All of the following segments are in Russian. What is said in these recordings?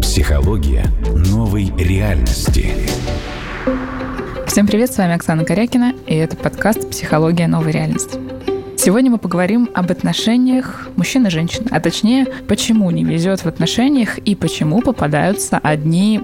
Психология новой реальности. Всем привет, с вами Оксана Корякина, и это подкаст «Психология новой реальности». Сегодня мы поговорим об отношениях мужчин и женщин, а точнее, почему не везет в отношениях и почему попадаются одни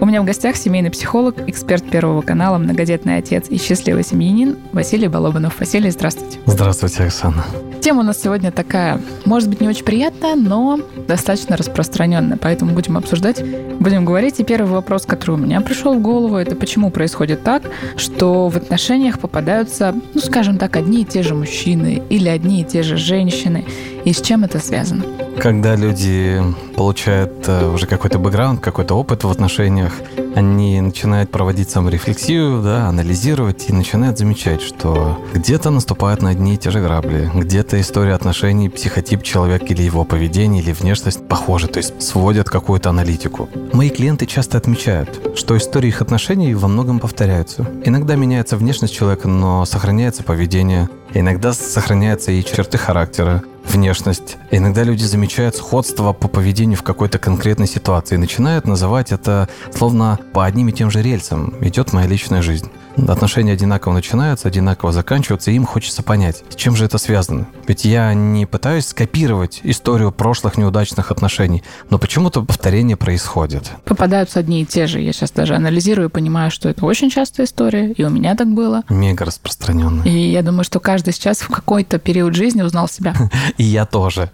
у меня в гостях семейный психолог, эксперт Первого канала, многодетный отец и счастливый семьянин Василий Балобанов. Василий, здравствуйте. Здравствуйте, Оксана. Тема у нас сегодня такая, может быть, не очень приятная, но достаточно распространенная, поэтому будем обсуждать, будем говорить. И первый вопрос, который у меня пришел в голову, это почему происходит так, что в отношениях попадаются, ну, скажем так, одни и те же мужчины или одни и те же женщины, и с чем это связано? Когда люди получают э, уже какой-то бэкграунд, какой-то опыт в отношениях, они начинают проводить саморефлексию, да, анализировать и начинают замечать, что где-то наступают на одни и те же грабли, где-то история отношений, психотип человека или его поведение, или внешность похожи, то есть сводят какую-то аналитику. Мои клиенты часто отмечают, что истории их отношений во многом повторяются. Иногда меняется внешность человека, но сохраняется поведение. Иногда сохраняются и черты характера, внешность. Иногда люди замечают сходство по поведению в какой-то конкретной ситуации и начинают называть это словно по одним и тем же рельсам идет моя личная жизнь. Отношения одинаково начинаются, одинаково заканчиваются, и им хочется понять, с чем же это связано. Ведь я не пытаюсь скопировать историю прошлых неудачных отношений, но почему-то повторение происходит. Попадаются одни и те же. Я сейчас даже анализирую и понимаю, что это очень частая история, и у меня так было. Мега распространенная. И я думаю, что каждый сейчас в какой-то период жизни узнал себя. И я тоже.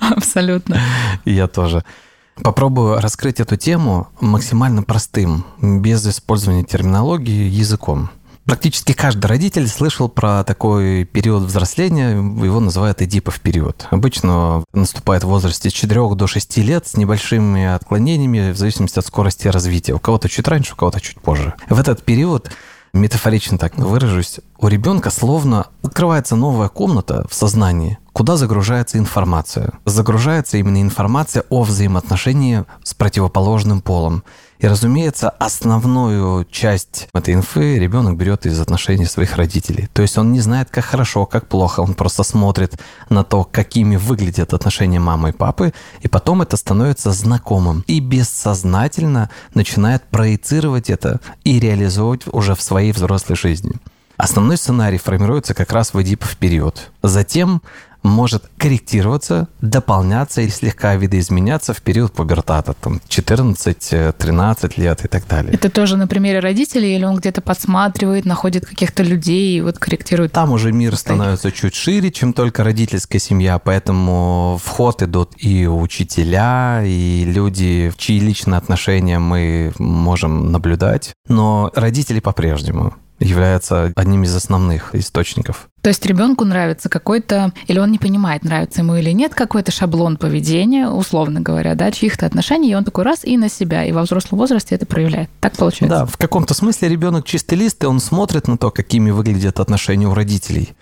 Абсолютно. И я тоже. Попробую раскрыть эту тему максимально простым, без использования терминологии, языком. Практически каждый родитель слышал про такой период взросления, его называют эдипов период. Обычно наступает в возрасте с 4 до 6 лет с небольшими отклонениями в зависимости от скорости развития. У кого-то чуть раньше, у кого-то чуть позже. В этот период метафорично так выражусь, у ребенка словно открывается новая комната в сознании, куда загружается информация. Загружается именно информация о взаимоотношении с противоположным полом. И, разумеется, основную часть этой инфы ребенок берет из отношений своих родителей. То есть он не знает, как хорошо, как плохо, он просто смотрит на то, какими выглядят отношения мамы и папы, и потом это становится знакомым. И бессознательно начинает проецировать это и реализовывать уже в своей взрослой жизни. Основной сценарий формируется как раз в Эдипов период. Затем может корректироваться, дополняться и слегка видоизменяться в период пубертата, там 14-13 лет и так далее. Это тоже на примере родителей или он где-то подсматривает, находит каких-то людей и вот корректирует? Там уже мир становится чуть шире, чем только родительская семья, поэтому в ход идут и учителя, и люди, в чьи личные отношения мы можем наблюдать, но родители по-прежнему является одним из основных источников. То есть ребенку нравится какой-то, или он не понимает, нравится ему или нет, какой-то шаблон поведения, условно говоря, да, чьих-то отношений, и он такой раз и на себя, и во взрослом возрасте это проявляет. Так получается? Да, в каком-то смысле ребенок чистый лист, и он смотрит на то, какими выглядят отношения у родителей.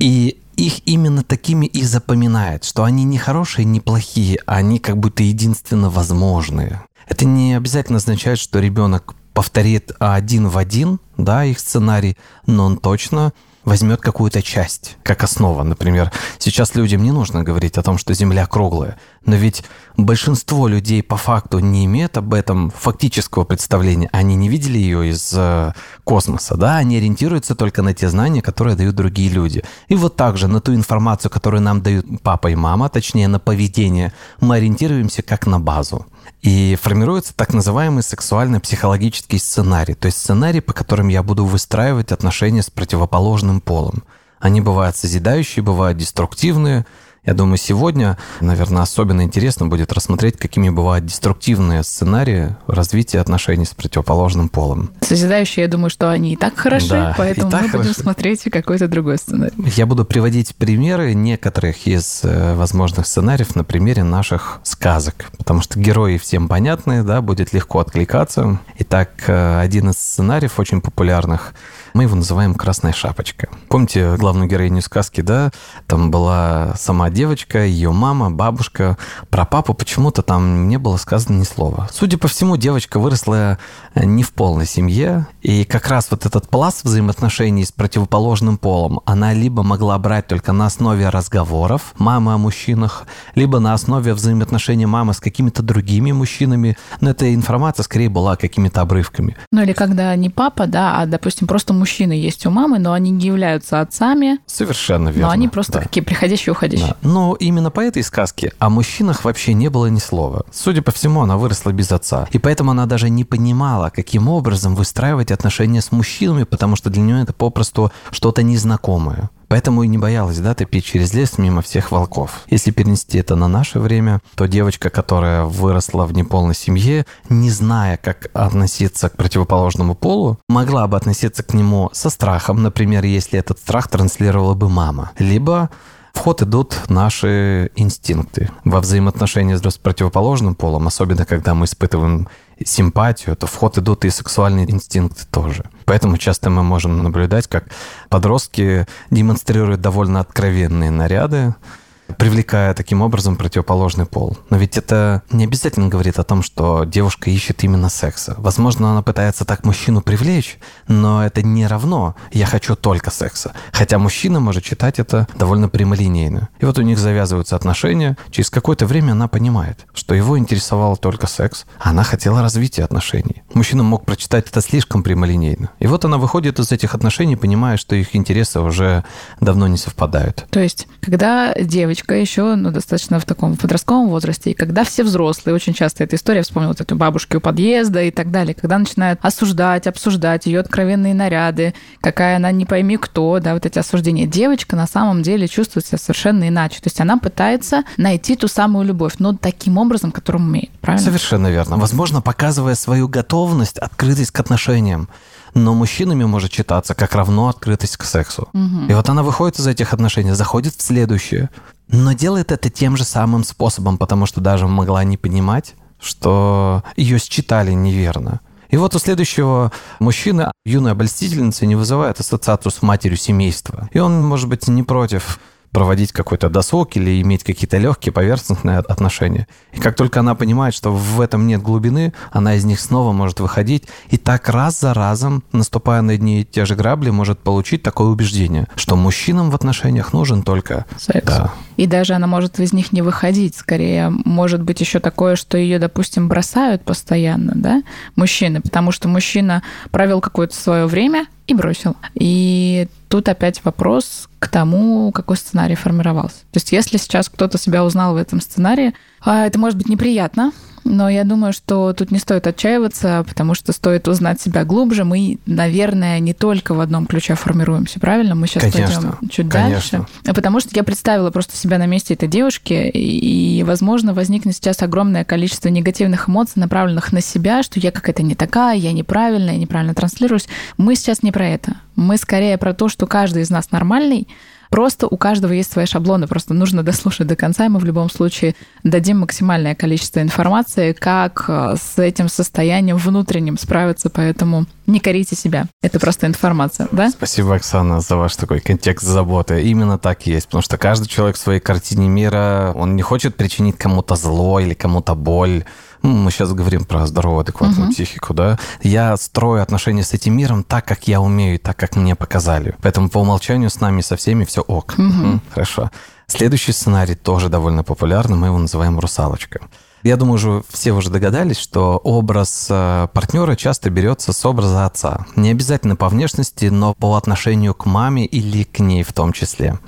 И их именно такими и запоминает, что они не хорошие, не плохие, а они как будто единственно возможные. Это не обязательно означает, что ребенок повторит один в один, да, их сценарий, но он точно возьмет какую-то часть как основа. Например, сейчас людям не нужно говорить о том, что Земля круглая, но ведь большинство людей по факту не имеют об этом фактического представления. Они не видели ее из э, космоса, да, они ориентируются только на те знания, которые дают другие люди. И вот также на ту информацию, которую нам дают папа и мама, точнее на поведение, мы ориентируемся как на базу. И формируется так называемый сексуально-психологический сценарий, то есть сценарий, по которым я буду выстраивать отношения с противоположным полом. Они бывают созидающие, бывают деструктивные, я думаю, сегодня, наверное, особенно интересно будет рассмотреть, какими бывают деструктивные сценарии развития отношений с противоположным полом. Созидающие, я думаю, что они и так хороши, да, поэтому так мы хороши. будем смотреть какой-то другой сценарий. Я буду приводить примеры некоторых из э, возможных сценариев на примере наших сказок, потому что герои всем понятны, да, будет легко откликаться. Итак, э, один из сценариев очень популярных мы его называем «Красная шапочка». Помните главную героиню сказки, да? Там была сама девочка, ее мама, бабушка. Про папу почему-то там не было сказано ни слова. Судя по всему, девочка выросла э, не в полной семье, и как раз вот этот пласт взаимоотношений с противоположным полом она либо могла брать только на основе разговоров мамы о мужчинах, либо на основе взаимоотношений мамы с какими-то другими мужчинами. Но эта информация скорее была какими-то обрывками. Ну или когда не папа, да, а, допустим, просто мужчины есть у мамы, но они не являются отцами. Совершенно верно. Но они просто да. такие приходящие, уходящие. Да. Но именно по этой сказке о мужчинах вообще не было ни слова. Судя по всему, она выросла без отца. И поэтому она даже не понимала, каким образом выстраивать отношения с мужчинами, потому что для нее это попросту что-то незнакомое. Поэтому и не боялась, да, топить через лес мимо всех волков. Если перенести это на наше время, то девочка, которая выросла в неполной семье, не зная, как относиться к противоположному полу, могла бы относиться к нему со страхом, например, если этот страх транслировала бы мама. Либо в ход идут наши инстинкты. Во взаимоотношении с противоположным полом, особенно когда мы испытываем симпатию, то в ход идут и сексуальные инстинкты тоже. Поэтому часто мы можем наблюдать, как подростки демонстрируют довольно откровенные наряды, привлекая таким образом противоположный пол. Но ведь это не обязательно говорит о том, что девушка ищет именно секса. Возможно, она пытается так мужчину привлечь, но это не равно «я хочу только секса». Хотя мужчина может читать это довольно прямолинейно. И вот у них завязываются отношения. Через какое-то время она понимает, что его интересовал только секс, а она хотела развития отношений. Мужчина мог прочитать это слишком прямолинейно. И вот она выходит из этих отношений, понимая, что их интересы уже давно не совпадают. То есть, когда девочка девочка еще, ну, достаточно в таком подростковом возрасте, и когда все взрослые, очень часто эта история, вспомнила вот эту бабушку у подъезда и так далее, когда начинают осуждать, обсуждать ее откровенные наряды, какая она не пойми кто, да, вот эти осуждения. Девочка на самом деле чувствует себя совершенно иначе. То есть она пытается найти ту самую любовь, но таким образом, которым умеет, правильно? Совершенно верно. Возможно, показывая свою готовность, открытость к отношениям но мужчинами может читаться как равно открытость к сексу. Угу. И вот она выходит из этих отношений, заходит в следующее, но делает это тем же самым способом, потому что даже могла не понимать, что ее считали неверно. И вот у следующего мужчины юная обольстительница не вызывает ассоциацию с матерью семейства. И он, может быть, не против проводить какой-то досуг или иметь какие-то легкие поверхностные отношения. И как только она понимает, что в этом нет глубины, она из них снова может выходить. И так раз за разом, наступая на одни и те же грабли, может получить такое убеждение, что мужчинам в отношениях нужен только... Секс. Да. И даже она может из них не выходить. Скорее, может быть еще такое, что ее, допустим, бросают постоянно, да, мужчины, потому что мужчина провел какое-то свое время, и бросил. И тут опять вопрос к тому, какой сценарий формировался. То есть если сейчас кто-то себя узнал в этом сценарии, а, это может быть неприятно, но я думаю, что тут не стоит отчаиваться, потому что стоит узнать себя глубже. Мы, наверное, не только в одном ключе формируемся, правильно? Мы сейчас конечно, пойдем чуть конечно. дальше. Потому что я представила просто себя на месте этой девушки, и, возможно, возникнет сейчас огромное количество негативных эмоций, направленных на себя, что я какая-то не такая, я неправильная, я неправильно транслируюсь. Мы сейчас не про это. Мы скорее про то, что каждый из нас нормальный, Просто у каждого есть свои шаблоны, просто нужно дослушать до конца, и мы в любом случае дадим максимальное количество информации, как э, с этим состоянием внутренним справиться, поэтому не корите себя. Это просто информация, да? Спасибо, Оксана, за ваш такой контекст заботы. Именно так и есть, потому что каждый человек в своей картине мира, он не хочет причинить кому-то зло или кому-то боль, мы сейчас говорим про здоровую, адекватную угу. психику, да, я строю отношения с этим миром так, как я умею, так, как мне показали. Поэтому по умолчанию с нами со всеми все ок. Угу. Хорошо. Следующий сценарий тоже довольно популярный, мы его называем «Русалочка». Я думаю, уже все уже догадались, что образ э, партнера часто берется с образа отца. Не обязательно по внешности, но по отношению к маме или к ней в том числе.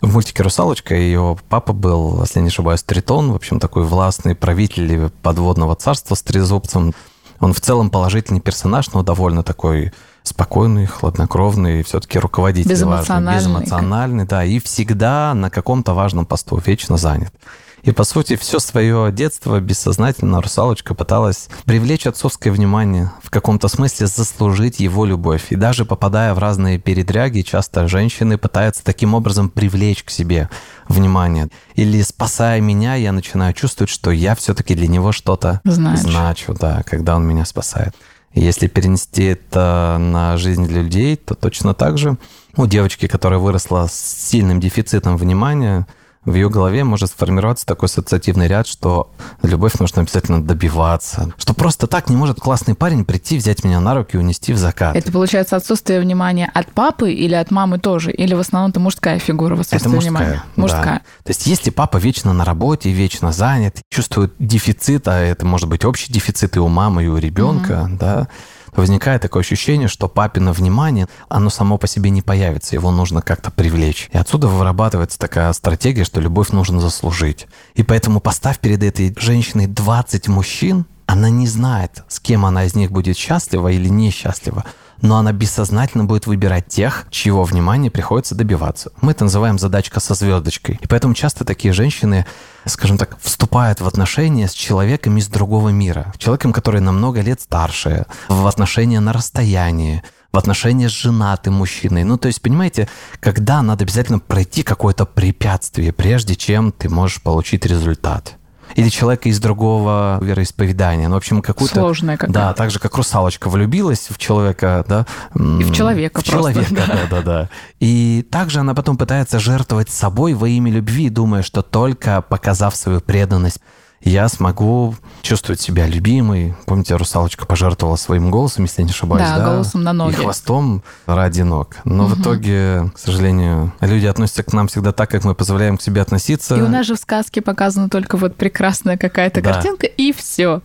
В мультике «Русалочка» ее папа был, если не ошибаюсь, Тритон, в общем, такой властный правитель подводного царства с трезубцем. Он в целом положительный персонаж, но довольно такой спокойный, хладнокровный, все-таки руководитель безэмоциональный, важный, безэмоциональный, да, и всегда на каком-то важном посту, вечно занят. И, по сути, все свое детство бессознательно русалочка пыталась привлечь отцовское внимание, в каком-то смысле заслужить его любовь. И даже попадая в разные передряги, часто женщины пытаются таким образом привлечь к себе внимание. Или спасая меня, я начинаю чувствовать, что я все-таки для него что-то значу, да, когда он меня спасает. Если перенести это на жизнь людей, то точно так же у девочки, которая выросла с сильным дефицитом внимания, в ее голове может сформироваться такой ассоциативный ряд, что любовь нужно обязательно добиваться. Что просто так не может классный парень прийти, взять меня на руки и унести в закат. Это получается отсутствие внимания от папы или от мамы тоже? Или в основном это мужская фигура в отсутствии Это мужская, внимания? да. Мужская. То есть если папа вечно на работе, вечно занят, чувствует дефицит, а это может быть общий дефицит и у мамы, и у ребенка, да, возникает такое ощущение, что папино внимание, оно само по себе не появится, его нужно как-то привлечь. И отсюда вырабатывается такая стратегия, что любовь нужно заслужить. И поэтому поставь перед этой женщиной 20 мужчин, она не знает, с кем она из них будет счастлива или несчастлива но она бессознательно будет выбирать тех, чьего внимания приходится добиваться. Мы это называем задачка со звездочкой. И поэтому часто такие женщины, скажем так, вступают в отношения с человеком из другого мира, человеком, который намного лет старше, в отношения на расстоянии, в отношения с женатым мужчиной. Ну, то есть, понимаете, когда надо обязательно пройти какое-то препятствие, прежде чем ты можешь получить результат или человека из другого вероисповедания. Ну, в общем, какую-то... Сложная какая-то. Да, так же, как русалочка влюбилась в человека, да. И в человека В человека, просто, да, да, да. И также она потом пытается жертвовать собой во имя любви, думая, что только показав свою преданность я смогу чувствовать себя любимой. Помните, русалочка пожертвовала своим голосом, если я не ошибаюсь, Да, да? голосом на ноги. И хвостом ради ног. Но в итоге, к сожалению, люди относятся к нам всегда так, как мы позволяем к себе относиться. И у нас же в сказке показана только вот прекрасная какая-то Да. картинка, и все.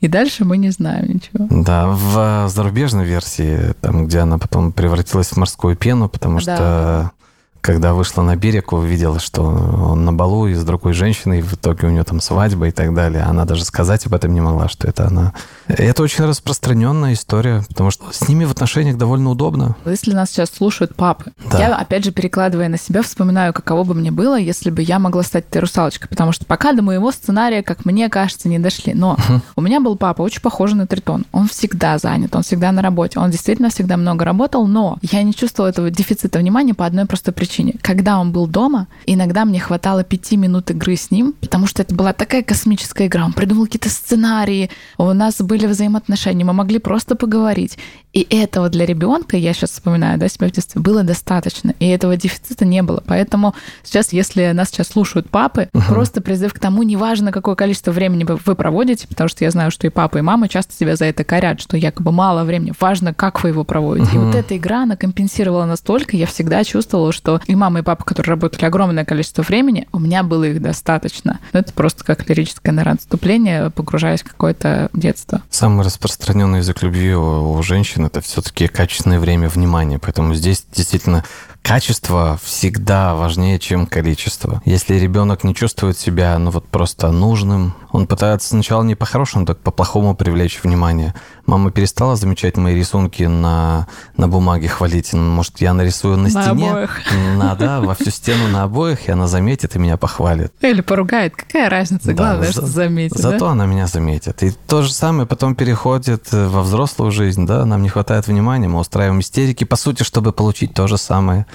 И дальше мы не знаем ничего. Да, в зарубежной версии, там, где она потом превратилась в морскую пену, потому Да. что когда вышла на берег, увидела, что он на балу и с другой женщиной, и в итоге у нее там свадьба и так далее. Она даже сказать об этом не могла, что это она. Это очень распространенная история, потому что с ними в отношениях довольно удобно. Если нас сейчас слушают папы, Да. я, опять же, перекладывая на себя, вспоминаю, каково бы мне было, если бы я могла стать этой русалочкой. Потому что пока до моего сценария, как мне кажется, не дошли. Но у меня был папа, очень похожий на Тритон. Он всегда занят, он всегда на работе. Он действительно всегда много работал, но я не чувствовала этого дефицита внимания по одной простой причине. Когда он был дома, иногда мне хватало пяти минут игры с ним, потому что это была такая космическая игра. Он придумал какие-то сценарии, у нас были взаимоотношения, мы могли просто поговорить. И этого для ребенка, я сейчас вспоминаю, да, себя в детстве, было достаточно. И этого дефицита не было. Поэтому сейчас, если нас сейчас слушают папы, просто призыв к тому, неважно, какое количество времени вы проводите, потому что я знаю, что и папа, и мама часто тебя за это корят, что якобы мало времени. Важно, как вы его проводите. И вот эта игра, она компенсировала настолько, я всегда чувствовала, что и мама, и папа, которые работали огромное количество времени, у меня было их достаточно. Но это просто как лирическое, наверное, отступление, погружаясь в какое-то детство. Самый распространенный язык любви у, у женщин это все-таки качественное время внимания. Поэтому здесь действительно качество всегда важнее, чем количество. Если ребенок не чувствует себя, ну вот просто нужным, он пытается сначала не по-хорошему, так по-плохому привлечь внимание. Мама перестала замечать мои рисунки на, на бумаге, хвалить. Ну, Может, я нарисую на, На стене? обоих. На, да, во всю стену на обоих, и она заметит и меня похвалит. Или поругает. Какая разница? Да, Главное, за- что заметит. Зато да? она меня заметит. И то же самое потом переходит э, во взрослую жизнь, да, нам не хватает внимания, мы устраиваем истерики, по сути, чтобы получить то же самое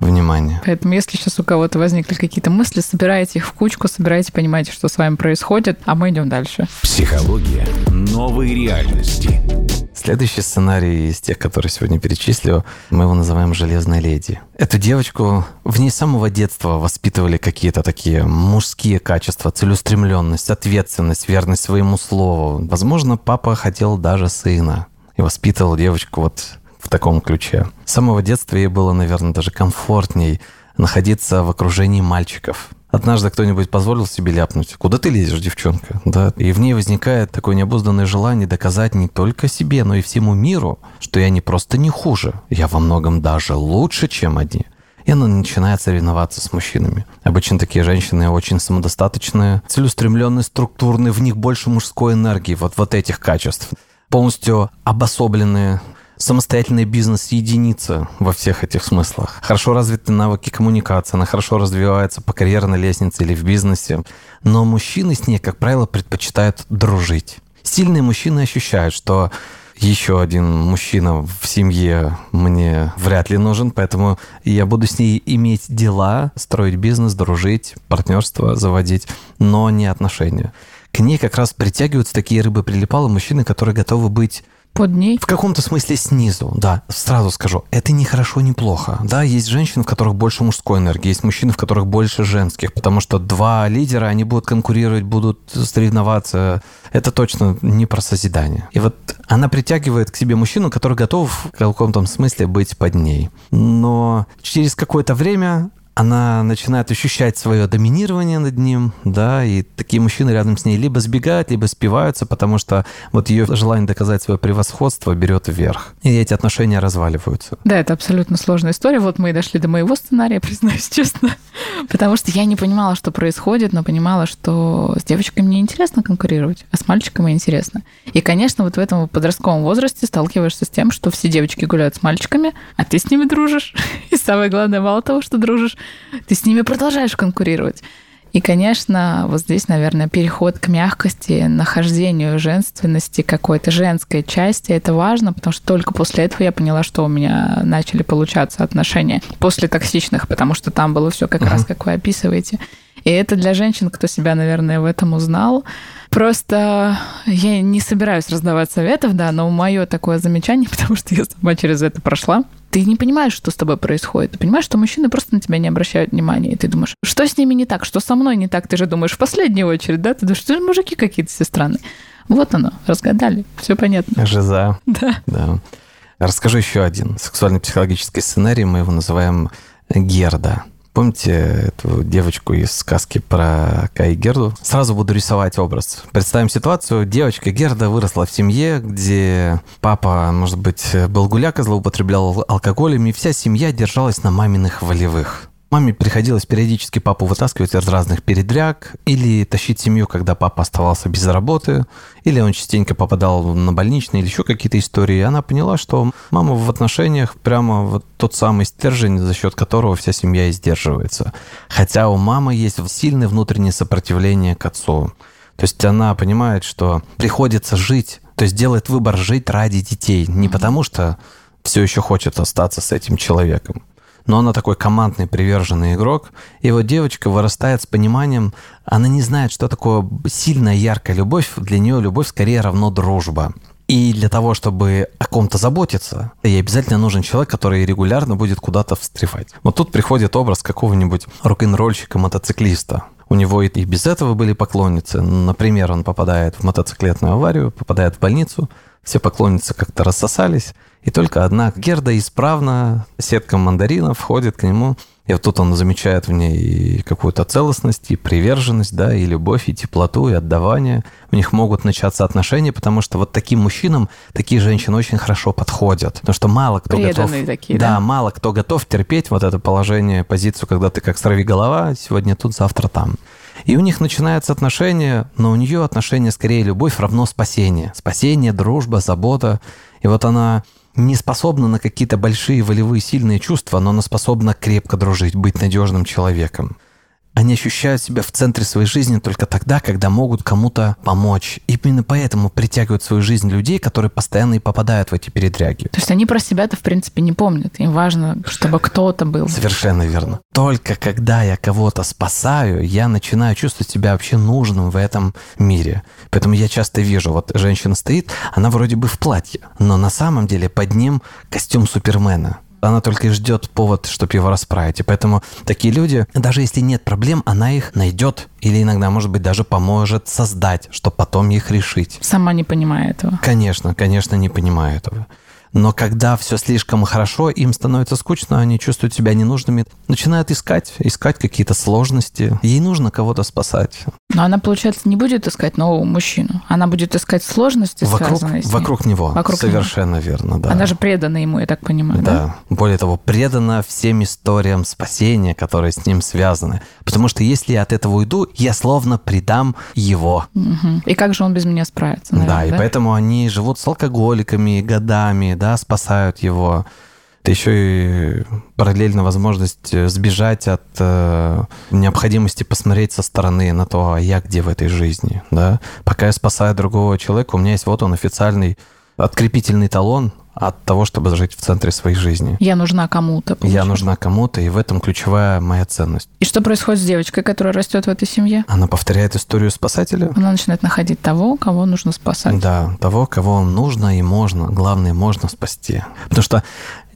внимание. Поэтому, если сейчас у кого-то возникли какие-то мысли, собирайте их в кучку, собирайте, понимаете, что с вами происходит, а мы идем дальше. Психология новой реальности. Следующий сценарий из тех, которые сегодня перечислю, мы его называем «Железной леди». Эту девочку в ней с самого детства воспитывали какие-то такие мужские качества, целеустремленность, ответственность, верность своему слову. Возможно, папа хотел даже сына и воспитывал девочку вот таком ключе. С самого детства ей было, наверное, даже комфортней находиться в окружении мальчиков. Однажды кто-нибудь позволил себе ляпнуть, куда ты лезешь, девчонка? Да? И в ней возникает такое необузданное желание доказать не только себе, но и всему миру, что я не просто не хуже, я во многом даже лучше, чем они. И она начинает соревноваться с мужчинами. Обычно такие женщины очень самодостаточные, целеустремленные, структурные, в них больше мужской энергии, вот, вот этих качеств. Полностью обособленные, самостоятельная бизнес-единица во всех этих смыслах. Хорошо развиты навыки коммуникации, она хорошо развивается по карьерной лестнице или в бизнесе. Но мужчины с ней, как правило, предпочитают дружить. Сильные мужчины ощущают, что еще один мужчина в семье мне вряд ли нужен, поэтому я буду с ней иметь дела, строить бизнес, дружить, партнерство заводить, но не отношения. К ней как раз притягиваются такие рыбы-прилипалы мужчины, которые готовы быть Под ней? В каком-то смысле снизу, да. Сразу скажу, это не хорошо, не плохо. Да, есть женщины, в которых больше мужской энергии, есть мужчины, в которых больше женских, потому что два лидера, они будут конкурировать, будут соревноваться. Это точно не про созидание. И вот она притягивает к себе мужчину, который готов в каком-то смысле быть под ней. Но через какое-то время она начинает ощущать свое доминирование над ним, да, и такие мужчины рядом с ней либо сбегают, либо спиваются, потому что вот ее желание доказать свое превосходство берет вверх. И эти отношения разваливаются. Да, это абсолютно сложная история. Вот мы и дошли до моего сценария, признаюсь честно. Потому что я не понимала, что происходит, но понимала, что с девочками мне интересно конкурировать, а с мальчиками интересно. И, конечно, вот в этом подростковом возрасте сталкиваешься с тем, что все девочки гуляют с мальчиками, а ты с ними дружишь. И самое главное, мало того, что дружишь, ты с ними продолжаешь конкурировать. И, конечно, вот здесь, наверное, переход к мягкости, нахождению женственности, какой-то женской части, это важно, потому что только после этого я поняла, что у меня начали получаться отношения после токсичных, потому что там было все как uh-huh. раз, как вы описываете. И это для женщин, кто себя, наверное, в этом узнал. Просто я не собираюсь раздавать советов, да, но мое такое замечание, потому что я сама через это прошла, ты не понимаешь, что с тобой происходит. Ты понимаешь, что мужчины просто на тебя не обращают внимания. И ты думаешь, что с ними не так, что со мной не так. Ты же думаешь в последнюю очередь, да? Ты думаешь, что мужики какие-то все странные. Вот оно, разгадали, все понятно. Жиза. Да. да. Расскажу еще один сексуально-психологический сценарий, мы его называем Герда. Помните эту девочку из сказки про Кай Герду? Сразу буду рисовать образ. Представим ситуацию. Девочка Герда выросла в семье, где папа, может быть, был гуляка, злоупотреблял алкоголем, и вся семья держалась на маминых волевых. Маме приходилось периодически папу вытаскивать из разных передряг или тащить семью, когда папа оставался без работы, или он частенько попадал на больничные или еще какие-то истории. И она поняла, что мама в отношениях прямо вот тот самый стержень, за счет которого вся семья и сдерживается. Хотя у мамы есть сильное внутреннее сопротивление к отцу. То есть она понимает, что приходится жить, то есть делает выбор жить ради детей, не потому что все еще хочет остаться с этим человеком но она такой командный, приверженный игрок. И вот девочка вырастает с пониманием, она не знает, что такое сильная, яркая любовь. Для нее любовь скорее равно дружба. И для того, чтобы о ком-то заботиться, ей обязательно нужен человек, который регулярно будет куда-то встревать. Вот тут приходит образ какого-нибудь рок-н-ролльщика, мотоциклиста. У него и без этого были поклонницы. Например, он попадает в мотоциклетную аварию, попадает в больницу, все поклонницы как-то рассосались, и только одна Герда исправно сетком мандаринов входит к нему. И вот тут он замечает в ней какую-то целостность, и приверженность, да, и любовь, и теплоту, и отдавание. У них могут начаться отношения, потому что вот таким мужчинам такие женщины очень хорошо подходят. Потому что мало кто Преданные готов... такие, да? да? мало кто готов терпеть вот это положение, позицию, когда ты как сорви голова, сегодня тут, завтра там. И у них начинаются отношения, но у нее отношения скорее любовь равно спасение. Спасение, дружба, забота. И вот она не способна на какие-то большие волевые сильные чувства, но она способна крепко дружить, быть надежным человеком. Они ощущают себя в центре своей жизни только тогда, когда могут кому-то помочь. И именно поэтому притягивают в свою жизнь людей, которые постоянно и попадают в эти передряги. То есть они про себя-то, в принципе, не помнят. Им важно, чтобы кто-то был. Совершенно верно. Только когда я кого-то спасаю, я начинаю чувствовать себя вообще нужным в этом мире. Поэтому я часто вижу, вот женщина стоит, она вроде бы в платье, но на самом деле под ним костюм Супермена она только и ждет повод, чтобы его расправить. И поэтому такие люди, даже если нет проблем, она их найдет или иногда, может быть, даже поможет создать, чтобы потом их решить. Сама не понимая этого. Конечно, конечно, не понимаю этого. Но когда все слишком хорошо, им становится скучно, они чувствуют себя ненужными, начинают искать, искать какие-то сложности. Ей нужно кого-то спасать. Но она, получается, не будет искать нового мужчину. Она будет искать сложности, вокруг, связанные с ним. Вокруг него. Вокруг Совершенно него. верно, да. Она же предана ему, я так понимаю, да? Да. Более того, предана всем историям спасения, которые с ним связаны. Потому что если я от этого уйду, я словно предам его. Угу. И как же он без меня справится? Наверное, да, и да? поэтому они живут с алкоголиками годами, да, спасают его. Это еще и параллельно возможность сбежать от э, необходимости посмотреть со стороны на то, а я где в этой жизни, да. Пока я спасаю другого человека, у меня есть вот он официальный открепительный талон, от того, чтобы жить в центре своей жизни. Я нужна кому-то. Я нужна кому-то, и в этом ключевая моя ценность. И что происходит с девочкой, которая растет в этой семье? Она повторяет историю спасателя. Она начинает находить того, кого нужно спасать. Да, того, кого нужно и можно. Главное, можно спасти. Потому что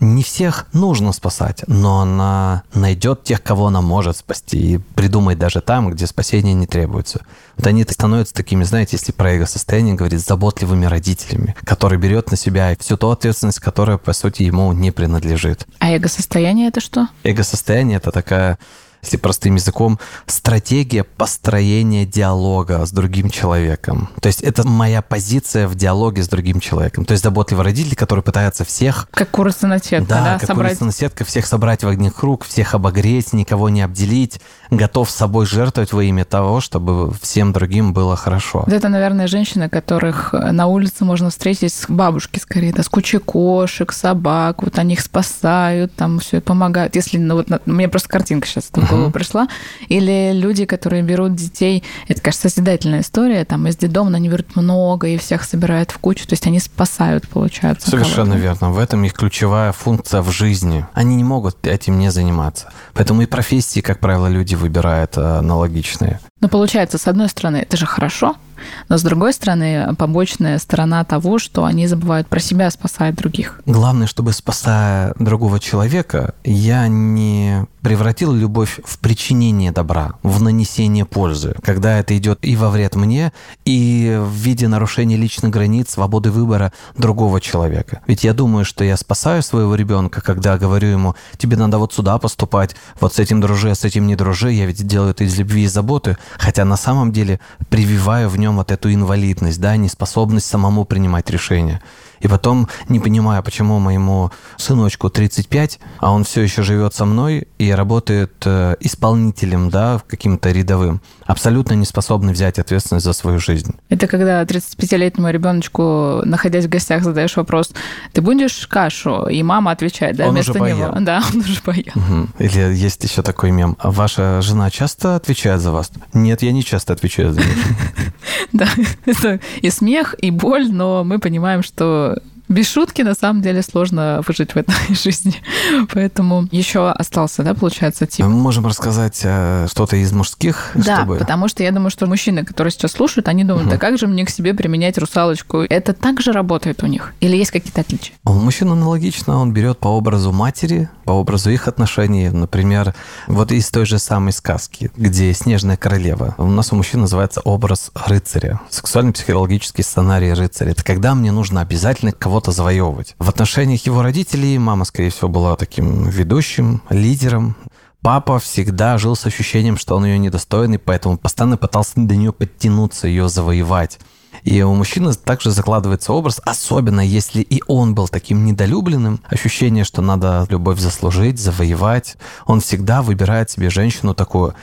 не всех нужно спасать, но она найдет тех, кого она может спасти, и придумает даже там, где спасение не требуется. Вот они становятся такими, знаете, если про эго-состояние говорить, заботливыми родителями, который берет на себя всю ту ответственность, которая, по сути, ему не принадлежит. А эго-состояние это что? Эго-состояние — это такая если простым языком, стратегия построения диалога с другим человеком. То есть это моя позиция в диалоге с другим человеком. То есть заботливый родитель, который пытается всех... Как курица на сетка, Да, да? как собрать. курица на сетка, всех собрать в одних круг, всех обогреть, никого не обделить, готов с собой жертвовать во имя того, чтобы всем другим было хорошо. Это, наверное, женщины, которых на улице можно встретить с бабушки скорее, да, с кучей кошек, собак, вот они их спасают, там все помогают. Если, ну вот, на- мне просто картинка сейчас в голову пришла. Или люди, которые берут детей, это, кажется, созидательная история, там из детдома они берут много и всех собирают в кучу, то есть они спасают, получается. Совершенно верно. В этом их ключевая функция в жизни. Они не могут этим не заниматься. Поэтому и профессии, как правило, люди выбирают э, аналогичные. Но получается, с одной стороны, это же хорошо, но с другой стороны, побочная сторона того, что они забывают про себя, спасают других. Главное, чтобы спасая другого человека, я не превратил любовь в причинение добра, в нанесение пользы, когда это идет и во вред мне, и в виде нарушения личных границ, свободы выбора другого человека. Ведь я думаю, что я спасаю своего ребенка, когда говорю ему, тебе надо вот сюда поступать, вот с этим дружи, а с этим не дружи, я ведь делаю это из любви и заботы, хотя на самом деле прививаю в нем вот эту инвалидность, да, неспособность самому принимать решения. И потом не понимаю, почему моему сыночку 35, а он все еще живет со мной и работает э, исполнителем, да, каким-то рядовым, абсолютно не способный взять ответственность за свою жизнь. Это когда 35-летнему ребеночку, находясь в гостях, задаешь вопрос, ты будешь кашу? И мама отвечает, да, Он вместо уже него. поел. Да, он уже поел. Или есть еще такой мем. «А Ваша жена часто отвечает за вас? Нет, я не часто отвечаю за нее. Да, это и смех, и боль, но мы понимаем, что без шутки на самом деле сложно выжить в этой жизни. Поэтому еще остался, да, получается, тип. Мы можем рассказать э, что-то из мужских, Да, чтобы... потому что я думаю, что мужчины, которые сейчас слушают, они думают, да как же мне к себе применять русалочку? Это так же работает у них? Или есть какие-то отличия? У мужчин аналогично, он берет по образу матери, по образу их отношений. Например, вот из той же самой сказки, где Снежная королева. У нас у мужчин называется образ рыцаря. Сексуально-психологический сценарий рыцаря. Это когда мне нужно обязательно кого-то завоевывать. В отношениях его родителей мама, скорее всего, была таким ведущим, лидером. Папа всегда жил с ощущением, что он ее недостойный, поэтому постоянно пытался до нее подтянуться, ее завоевать. И у мужчины также закладывается образ, особенно если и он был таким недолюбленным, ощущение, что надо любовь заслужить, завоевать. Он всегда выбирает себе женщину такую,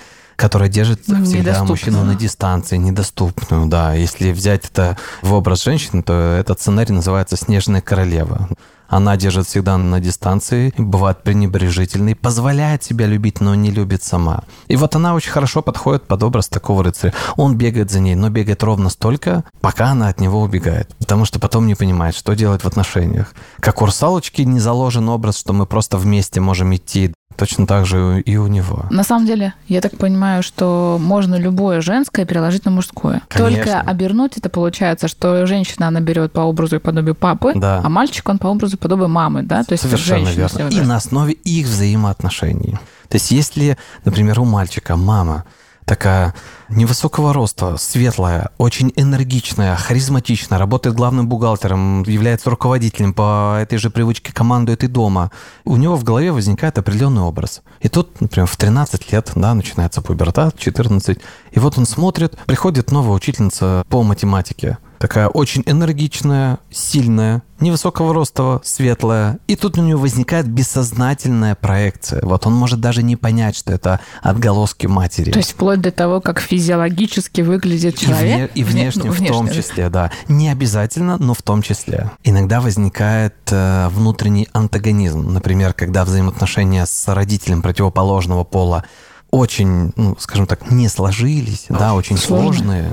которая держит Ну, всегда мужчину на дистанции, недоступную, да. Если взять это в образ женщины, то этот сценарий называется «Снежная королева». Она держит всегда на дистанции, бывает пренебрежительной, позволяет себя любить, но не любит сама. И вот она очень хорошо подходит под образ такого рыцаря. Он бегает за ней, но бегает ровно столько, пока она от него убегает. Потому что потом не понимает, что делать в отношениях. Как у русалочки не заложен образ, что мы просто вместе можем идти. Точно так же и у него. На самом деле, я так понимаю, что можно любое женское переложить на мужское. Конечно. Только обернуть это получается, что женщина, она берет по образу и подобию папы, Да. а мальчик, он по образу и подобию мамы, да? То есть Совершенно женщина верно. И на основе их взаимоотношений. То есть если, например, у мальчика мама такая невысокого роста, светлая, очень энергичная, харизматичная, работает главным бухгалтером, является руководителем по этой же привычке, командует и дома, у него в голове возникает определенный образ. И тут, например, в 13 лет, да, начинается пубертат, 14, и вот он смотрит, приходит новая учительница по математике, такая очень энергичная, сильная, невысокого роста, светлая. И тут у него возникает бессознательная проекция. Вот он может даже не понять, что это отголоски матери. То есть вплоть до того, как физиологически выглядит И, вне- человек. и Вне- внешне ну, в том числе, да. Не обязательно, но в том числе. Иногда возникает э, внутренний антагонизм. Например, когда взаимоотношения с родителем противоположного пола очень, ну, скажем так, не сложились, да, очень Сложно. сложные,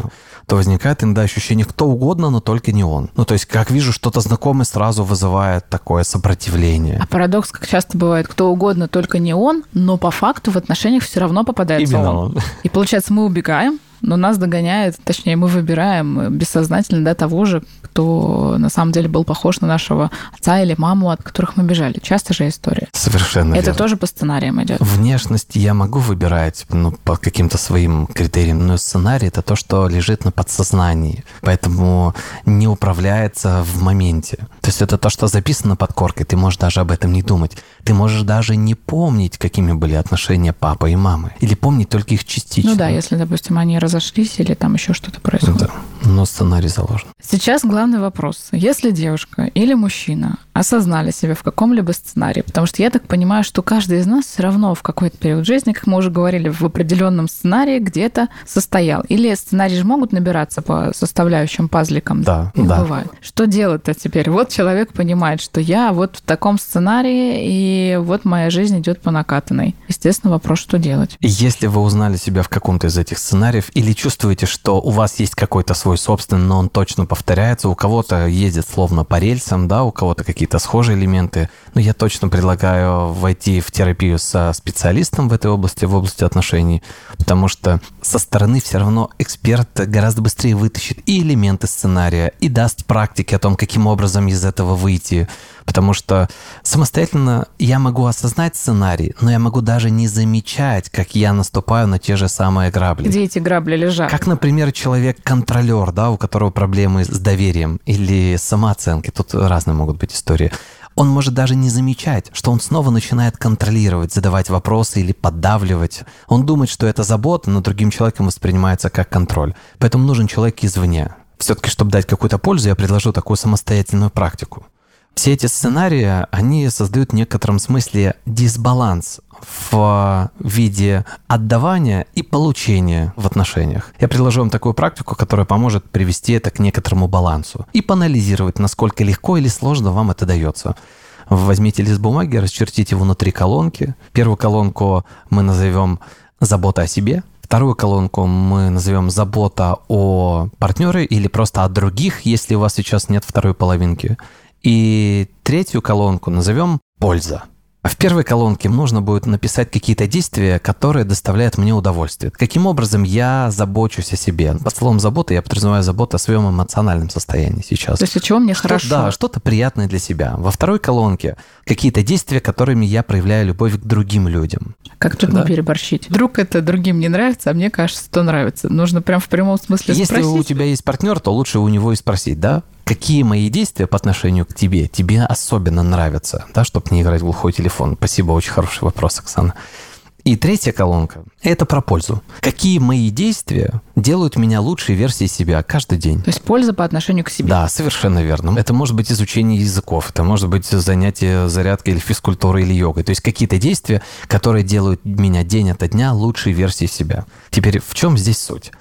то возникает иногда ощущение кто угодно, но только не он. Ну, то есть, как вижу что-то знакомое, сразу вызывает такое сопротивление. А парадокс, как часто бывает, кто угодно, только не он, но по факту в отношениях все равно попадается Именно он. он. И получается, мы убегаем, но нас догоняет, точнее, мы выбираем бессознательно да, того же, кто на самом деле был похож на нашего отца или маму, от которых мы бежали. Часто же история. Совершенно Это верно. тоже по сценариям идет. Внешность я могу выбирать ну, по каким-то своим критериям, но сценарий это то, что лежит на подсознании, поэтому не управляется в моменте. То есть это то, что записано под коркой, ты можешь даже об этом не думать. Ты можешь даже не помнить, какими были отношения папы и мамы, или помнить только их частично. Ну да, если, допустим, они разошлись или там еще что-то происходит. Да, но сценарий заложен. Сейчас главный вопрос. Если девушка или мужчина осознали себя в каком-либо сценарии, потому что я так понимаю, что каждый из нас все равно в какой-то период жизни, как мы уже говорили, в определенном сценарии где-то состоял. Или сценарии же могут набираться по составляющим пазликам. Да, Их да. бывает. Что делать-то теперь? Вот человек понимает, что я вот в таком сценарии, и вот моя жизнь идет по накатанной. Естественно, вопрос, что делать. Если вы узнали себя в каком-то из этих сценариев или чувствуете, что у вас есть какой-то свой собственный, но он точно повторяется, у кого-то ездит словно по рельсам, да, у кого-то какие-то схожие элементы, но я точно предлагаю войти в терапию со специалистом в этой области, в области отношений, потому что со стороны все равно эксперт гораздо быстрее вытащит и элементы сценария, и даст практики о том, каким образом из этого выйти, потому что самостоятельно я могу осознать сценарий, но я могу даже не замечать, как я наступаю на те же самые грабли. Где эти грабли лежат? Как, например, человек-контролер, да, у которого проблемы с доверием или самооценкой. Тут разные могут быть истории. Он может даже не замечать, что он снова начинает контролировать, задавать вопросы или поддавливать. Он думает, что это забота, но другим человеком воспринимается как контроль. Поэтому нужен человек извне. Все-таки, чтобы дать какую-то пользу, я предложу такую самостоятельную практику. Все эти сценарии, они создают в некотором смысле дисбаланс в виде отдавания и получения в отношениях. Я предложу вам такую практику, которая поможет привести это к некоторому балансу и поанализировать, насколько легко или сложно вам это дается. Возьмите лист бумаги, расчертите его на три колонки. Первую колонку мы назовем «Забота о себе», Вторую колонку мы назовем «Забота о партнере» или просто о других, если у вас сейчас нет второй половинки. И третью колонку назовем «Польза». А в первой колонке нужно будет написать какие-то действия, которые доставляют мне удовольствие. Каким образом я забочусь о себе? Под словом «забота» я подразумеваю заботу о своем эмоциональном состоянии сейчас. То есть, чего мне Что- хорошо? Да, что-то приятное для себя. Во второй колонке какие-то действия, которыми я проявляю любовь к другим людям. Как тут Да. не переборщить? Вдруг это другим не нравится, а мне кажется, то нравится. Нужно прям в прямом смысле Если спросить. у тебя есть партнер, то лучше у него и спросить, да, какие мои действия по отношению к тебе тебе особенно нравятся, да, чтобы не играть в глухой телефон. Спасибо, очень хороший вопрос, Оксана. И третья колонка – это про пользу. Какие мои действия делают меня лучшей версией себя каждый день? То есть польза по отношению к себе. Да, совершенно верно. Это может быть изучение языков, это может быть занятие зарядкой или физкультурой или йогой. То есть какие-то действия, которые делают меня день ото дня лучшей версией себя. Теперь в чем здесь суть?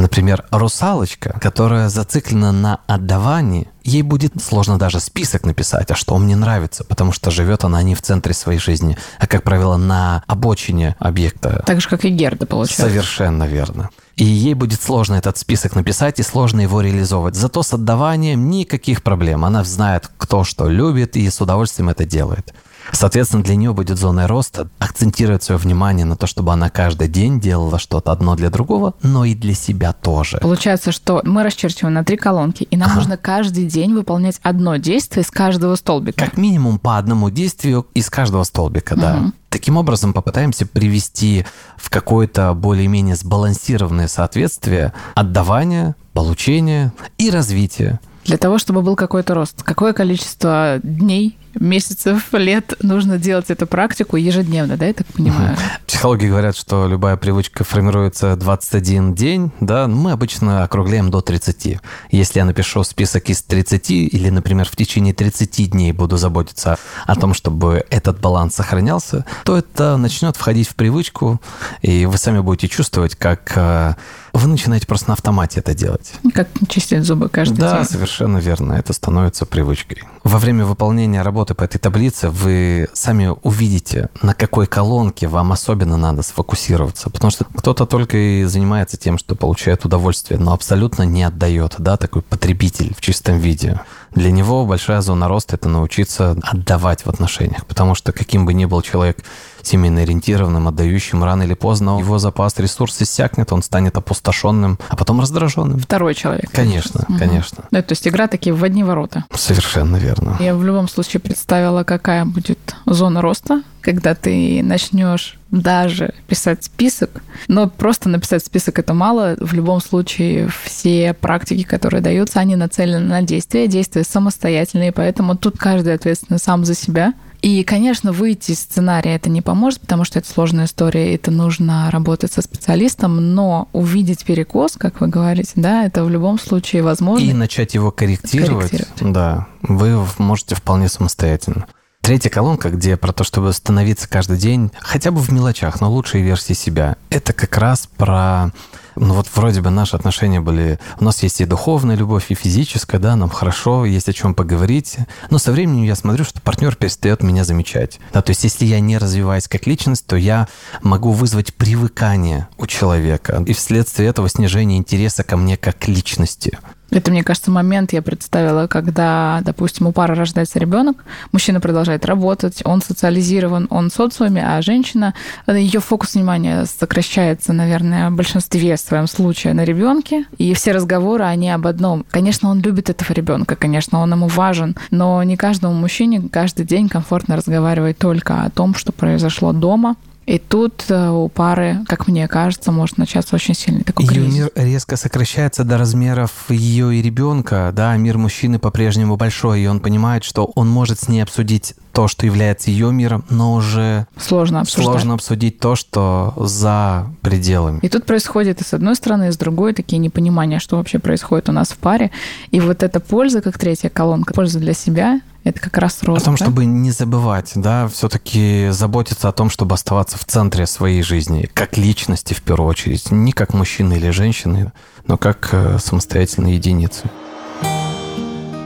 Например, русалочка, которая зациклена на отдавании, ей будет сложно даже список написать, а что мне нравится, потому что живет она не в центре своей жизни, а, как правило, на обочине объекта. Так же, как и Герда, получается. Совершенно верно. И ей будет сложно этот список написать и сложно его реализовывать. Зато с отдаванием никаких проблем. Она знает, кто что любит и с удовольствием это делает. Соответственно, для нее будет зоной роста акцентировать свое внимание на то, чтобы она каждый день делала что-то одно для другого, но и для себя тоже. Получается, что мы расчерчиваем на три колонки, и нам Ага. нужно каждый день выполнять одно действие из каждого столбика. Как минимум по одному действию из каждого столбика, да. Таким образом попытаемся привести в какое-то более-менее сбалансированное соответствие отдавания, получения и развития. Для того, чтобы был какой-то рост. Какое количество дней, месяцев, лет нужно делать эту практику ежедневно, да, я так понимаю? Психологи говорят, что любая привычка формируется 21 день, да, мы обычно округляем до 30. Если я напишу список из 30 или, например, в течение 30 дней буду заботиться о том, чтобы этот баланс сохранялся, то это начнет входить в привычку, и вы сами будете чувствовать, как э, вы начинаете просто на автомате это делать. Как чистить зубы каждый Да, день. совершенно верно. Это становится привычкой. Во время выполнения работы работы по этой таблице, вы сами увидите, на какой колонке вам особенно надо сфокусироваться. Потому что кто-то только и занимается тем, что получает удовольствие, но абсолютно не отдает, да, такой потребитель в чистом виде. Для него большая зона роста – это научиться отдавать в отношениях. Потому что каким бы ни был человек семейно ориентированным, отдающим, рано или поздно его запас ресурсов иссякнет, он станет опустошенным, а потом раздраженным. Второй человек. Конечно, угу. конечно. Да, то есть игра такие в одни ворота. Совершенно верно. Я в любом случае представила, какая будет зона роста, когда ты начнешь даже писать список, но просто написать список это мало. В любом случае все практики, которые даются, они нацелены на действия, действия самостоятельные, поэтому тут каждый ответственный сам за себя. И, конечно, выйти из сценария это не поможет, потому что это сложная история, это нужно работать со специалистом, но увидеть перекос, как вы говорите, да, это в любом случае возможно. И начать его корректировать, корректировать. да, вы можете вполне самостоятельно. Третья колонка, где про то, чтобы становиться каждый день, хотя бы в мелочах, но лучшей версии себя, это как раз про ну вот вроде бы наши отношения были... У нас есть и духовная любовь, и физическая, да, нам хорошо, есть о чем поговорить. Но со временем я смотрю, что партнер перестает меня замечать. Да, то есть если я не развиваюсь как личность, то я могу вызвать привыкание у человека. И вследствие этого снижение интереса ко мне как личности. Это, мне кажется, момент я представила, когда, допустим, у пары рождается ребенок, мужчина продолжает работать, он социализирован, он в социуме, а женщина, ее фокус внимания сокращается, наверное, в большинстве в своем случае на ребенке, и все разговоры, они об одном. Конечно, он любит этого ребенка, конечно, он ему важен, но не каждому мужчине каждый день комфортно разговаривать только о том, что произошло дома, и тут э, у пары, как мне кажется, может начаться очень сильный такой ее кризис. мир резко сокращается до размеров ее и ребенка, да, мир мужчины по-прежнему большой, и он понимает, что он может с ней обсудить то, что является ее миром, но уже сложно обсуждать. Сложно обсудить то, что за пределами. И тут происходит и с одной стороны, и с другой такие непонимания, что вообще происходит у нас в паре. И вот эта польза, как третья колонка, польза для себя, это как раз рост. О том, да? чтобы не забывать, да, все-таки заботиться о том, чтобы оставаться в центре своей жизни, как личности в первую очередь, не как мужчины или женщины, но как э, самостоятельные единицы.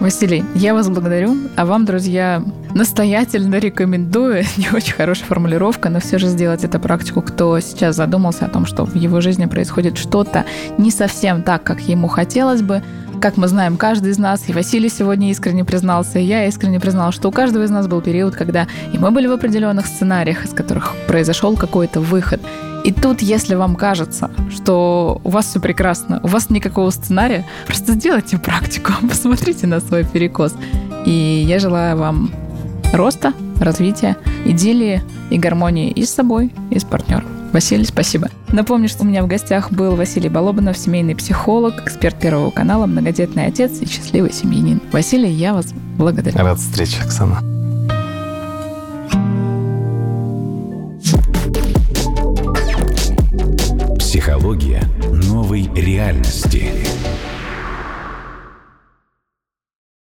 Василий, я вас благодарю, а вам, друзья, настоятельно рекомендую, не очень хорошая формулировка, но все же сделать эту практику, кто сейчас задумался о том, что в его жизни происходит что-то не совсем так, как ему хотелось бы, как мы знаем, каждый из нас, и Василий сегодня искренне признался, и я искренне признал, что у каждого из нас был период, когда и мы были в определенных сценариях, из которых произошел какой-то выход. И тут, если вам кажется, что у вас все прекрасно, у вас никакого сценария, просто сделайте практику, посмотрите на свой перекос. И я желаю вам роста, развития, идиллии и гармонии и с собой, и с партнером. Василий, спасибо. Напомню, что у меня в гостях был Василий Балобанов, семейный психолог, эксперт Первого канала, многодетный отец и счастливый семьянин. Василий, я вас благодарю. Рад встрече, Оксана. Психология новой реальности.